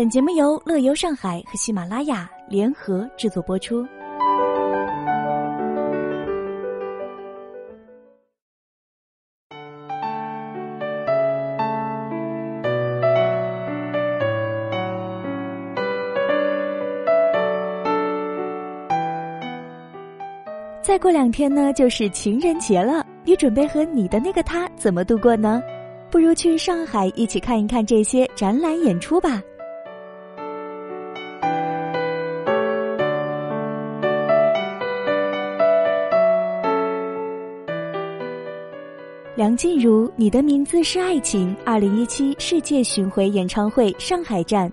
本节目由乐游上海和喜马拉雅联合制作播出。再过两天呢，就是情人节了，你准备和你的那个他怎么度过呢？不如去上海一起看一看这些展览演出吧。梁静茹，《你的名字是爱情》二零一七世界巡回演唱会上海站，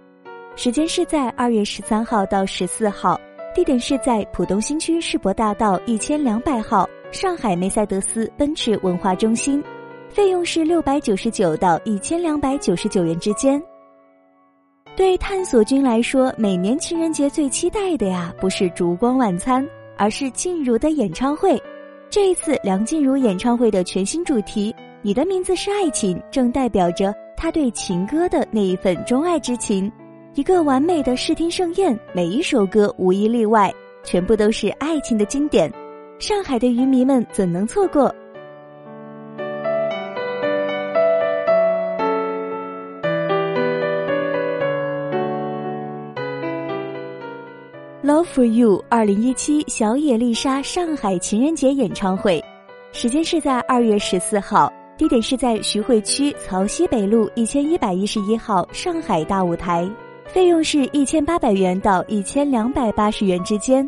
时间是在二月十三号到十四号，地点是在浦东新区世博大道一千两百号上海梅赛德斯奔驰文化中心，费用是六百九十九到一千两百九十九元之间。对探索君来说，每年情人节最期待的呀，不是烛光晚餐，而是静茹的演唱会。这一次梁静茹演唱会的全新主题《你的名字是爱情》，正代表着她对情歌的那一份钟爱之情。一个完美的视听盛宴，每一首歌无一例外，全部都是爱情的经典。上海的渔迷们怎能错过 For You 二零一七小野丽莎上海情人节演唱会，时间是在二月十四号，地点是在徐汇区曹溪北路一千一百一十一号上海大舞台，费用是一千八百元到一千两百八十元之间。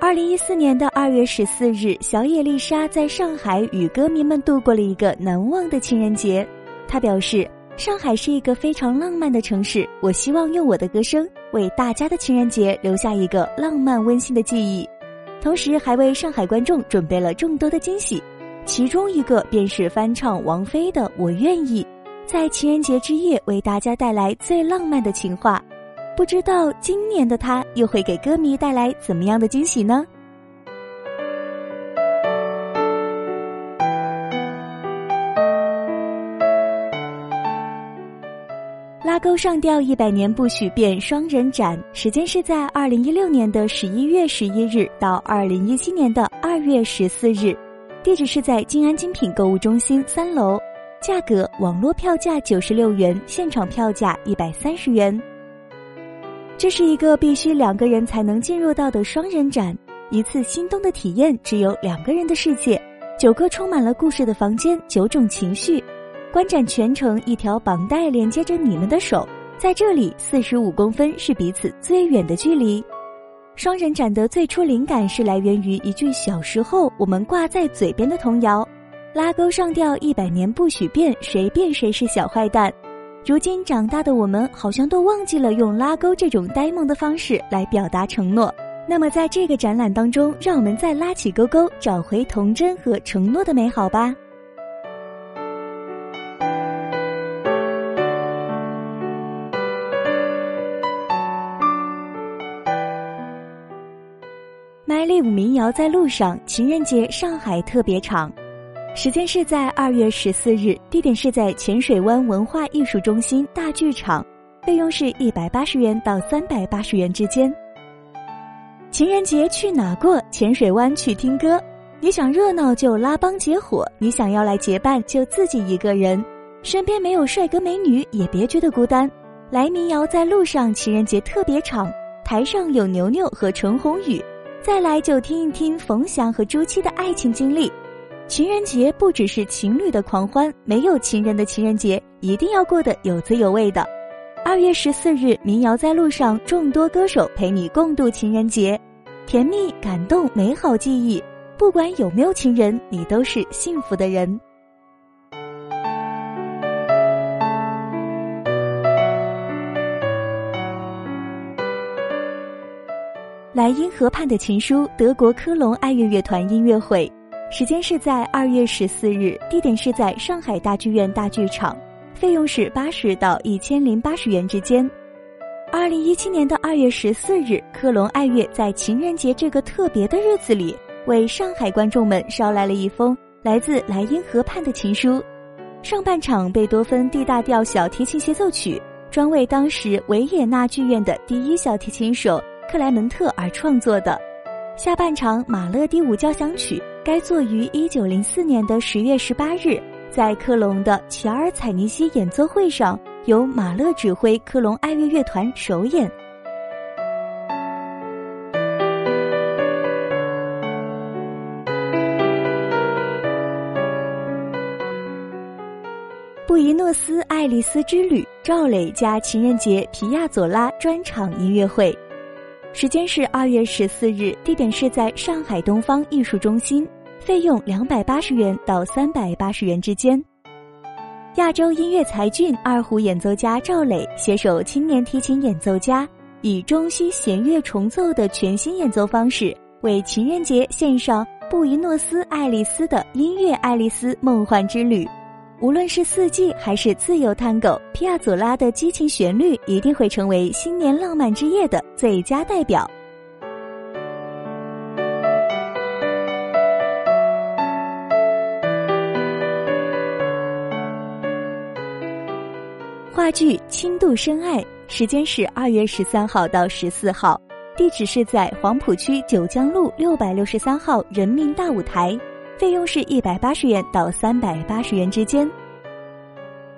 二零一四年的二月十四日，小野丽莎在上海与歌迷们度过了一个难忘的情人节。她表示：“上海是一个非常浪漫的城市，我希望用我的歌声。”为大家的情人节留下一个浪漫温馨的记忆，同时还为上海观众准备了众多的惊喜，其中一个便是翻唱王菲的《我愿意》，在情人节之夜为大家带来最浪漫的情话。不知道今年的他又会给歌迷带来怎么样的惊喜呢？拉钩上吊一百年不许变双人展，时间是在二零一六年的十一月十一日到二零一七年的二月十四日，地址是在静安精品购物中心三楼，价格网络票价九十六元，现场票价一百三十元。这是一个必须两个人才能进入到的双人展，一次心动的体验，只有两个人的世界，九个充满了故事的房间，九种情绪。观展全程，一条绑带连接着你们的手，在这里，四十五公分是彼此最远的距离。双人展的最初灵感是来源于一句小时候我们挂在嘴边的童谣：“拉钩上吊一百年不许变，谁变谁是小坏蛋。”如今长大的我们，好像都忘记了用拉钩这种呆萌的方式来表达承诺。那么，在这个展览当中，让我们再拉起钩钩，找回童真和承诺的美好吧。麦丽舞民谣在路上，情人节上海特别场，时间是在二月十四日，地点是在浅水湾文化艺术中心大剧场，费用是一百八十元到三百八十元之间。情人节去哪过？浅水湾去听歌。你想热闹就拉帮结伙，你想要来结伴就自己一个人，身边没有帅哥美女也别觉得孤单。来民谣在路上，情人节特别场，台上有牛牛和陈鸿宇。再来就听一听冯翔和朱七的爱情经历。情人节不只是情侣的狂欢，没有情人的情人节一定要过得有滋有味的。二月十四日，民谣在路上，众多歌手陪你共度情人节，甜蜜、感动、美好记忆。不管有没有情人，你都是幸福的人。莱茵河畔的情书，德国科隆爱乐乐团音乐会，时间是在二月十四日，地点是在上海大剧院大剧场，费用是八十到一千零八十元之间。二零一七年的二月十四日，科隆爱乐在情人节这个特别的日子里，为上海观众们捎来了一封来自莱茵河畔的情书。上半场贝多芬 D 大调小提琴协奏曲，专为当时维也纳剧院的第一小提琴手克莱门特而创作的。下半场马勒第五交响曲该作于一九零四年的十月十八日，在科隆的齐尔采尼西演奏会上，由马勒指挥科隆爱乐乐团首演。布宜诺斯艾利斯之旅，赵磊加情人节皮亚佐拉专场音乐会，时间是二月十四日，地点是在上海东方艺术中心，费用两百八十元到三百八十元之间。亚洲音乐才俊二胡演奏家赵磊携手青年提琴演奏家，以中西弦乐重奏的全新演奏方式，为情人节献上布宜诺斯艾利斯的音乐爱丽丝梦幻之旅。无论是四季还是自由探戈，皮亚佐拉的激情旋律一定会成为新年浪漫之夜的最佳代表。话剧《轻度深爱》，时间是二月十三号到十四号，地址是在黄浦区九江路六百六十三号人民大舞台。费用是一百八十元到三百八十元之间。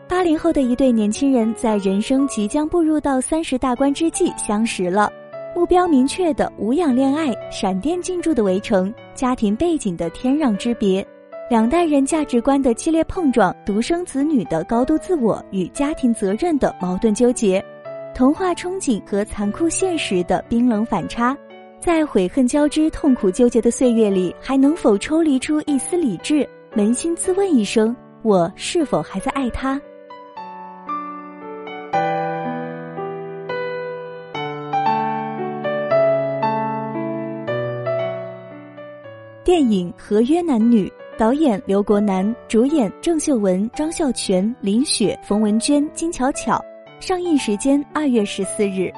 八零后的一对年轻人在人生即将步入到三十大关之际相识了，目标明确的无氧恋爱，闪电进驻的围城，家庭背景的天壤之别，两代人价值观的激烈碰撞，独生子女的高度自我与家庭责任的矛盾纠结，童话憧憬和残酷现实的冰冷反差。在悔恨交织、痛苦纠结的岁月里，还能否抽离出一丝理智？扪心自问一声：我是否还在爱他？电影《合约男女》，导演刘国南，主演郑秀文、张孝全、林雪、冯文娟、金巧巧，上映时间二月十四日。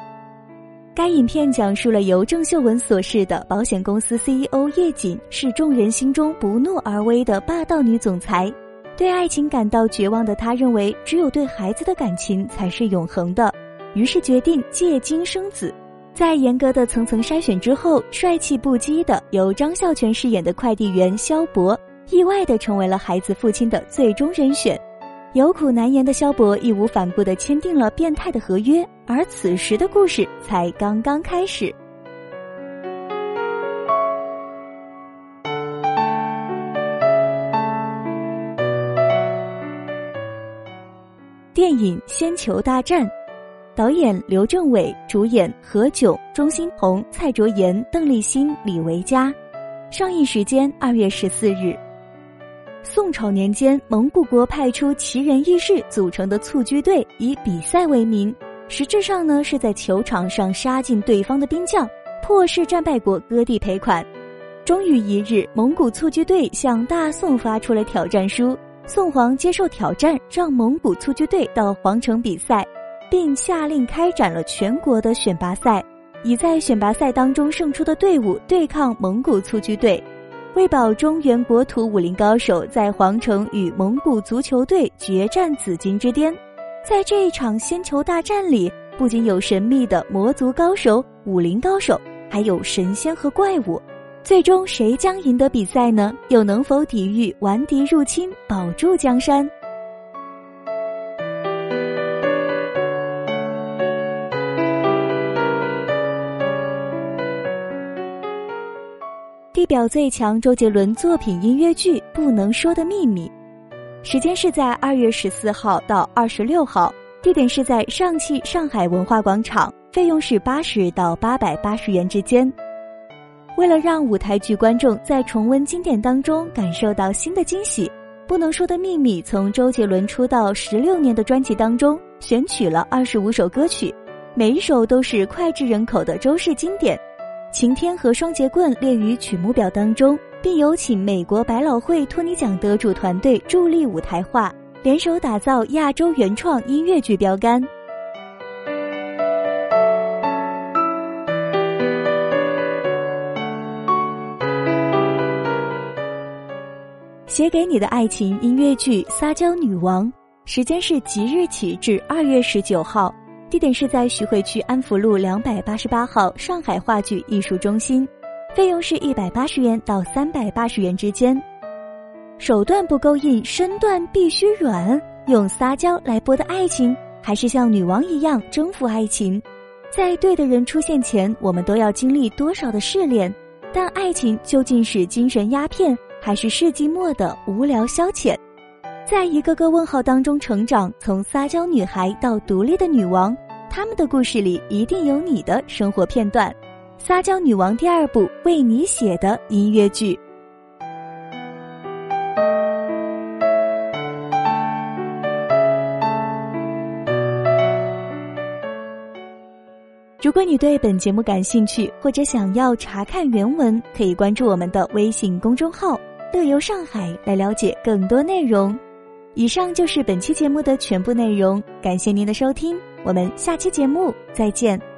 该影片讲述了由郑秀文所饰的保险公司 CEO 叶瑾是众人心中不怒而威的霸道女总裁，对爱情感到绝望的她认为只有对孩子的感情才是永恒的，于是决定借精生子。在严格的层层筛选之后，帅气不羁的由张孝全饰演的快递员肖博，意外的成为了孩子父亲的最终人选。有苦难言的萧博义无反顾地签订了变态的合约，而此时的故事才刚刚开始。电影《仙球大战》，导演刘镇伟，主演何炅、钟欣桐、蔡卓妍、邓丽欣、李维嘉，上映时间二月十四日。宋朝年间，蒙古国派出奇人异士组成的蹴鞠队，以比赛为名，实质上呢是在球场上杀尽对方的兵将，迫使战败国割地赔款。终于一日，蒙古蹴鞠队向大宋发出了挑战书，宋皇接受挑战，让蒙古蹴鞠队到皇城比赛，并下令开展了全国的选拔赛，以在选拔赛当中胜出的队伍对抗蒙古蹴鞠队。为保中原国土武林高手在皇城与蒙古足球队决战紫金之巅，在这一场仙球大战里，不仅有神秘的魔族高手、武林高手，还有神仙和怪物。最终谁将赢得比赛呢？又能否抵御顽敌入侵，保住江山？地表最强周杰伦作品音乐剧《不能说的秘密》，时间是在二月十四号到二十六号，地点是在上汽上海文化广场，费用是八十到八百八十元之间。为了让舞台剧观众在重温经典当中感受到新的惊喜，《不能说的秘密》从周杰伦出道十六年的专辑当中选取了二十五首歌曲，每一首都是脍炙人口的周氏经典。晴天和双节棍列于曲目表当中，并有请美国百老汇托尼奖得主团队助力舞台化，联手打造亚洲原创音乐剧标杆。写给你的爱情音乐剧《撒娇女王》，时间是即日起至二月十九号，地点是在徐汇区安福路两百八十八号上海话剧艺术中心，费用是一百八十元到三百八十元之间。手段不够硬，身段必须软，用撒娇来博得爱情，还是像女王一样征服爱情？在对的人出现前，我们都要经历多少的试炼？但爱情究竟是精神鸦片，还是世纪末的无聊消遣？在一个个问号当中成长，从撒娇女孩到独立的女王，他们的故事里一定有你的生活片段。《撒娇女王》第二部为你写的音乐剧。如果你对本节目感兴趣，或者想要查看原文，可以关注我们的微信公众号“乐游上海”来了解更多内容。以上就是本期节目的全部内容，感谢您的收听，我们下期节目再见。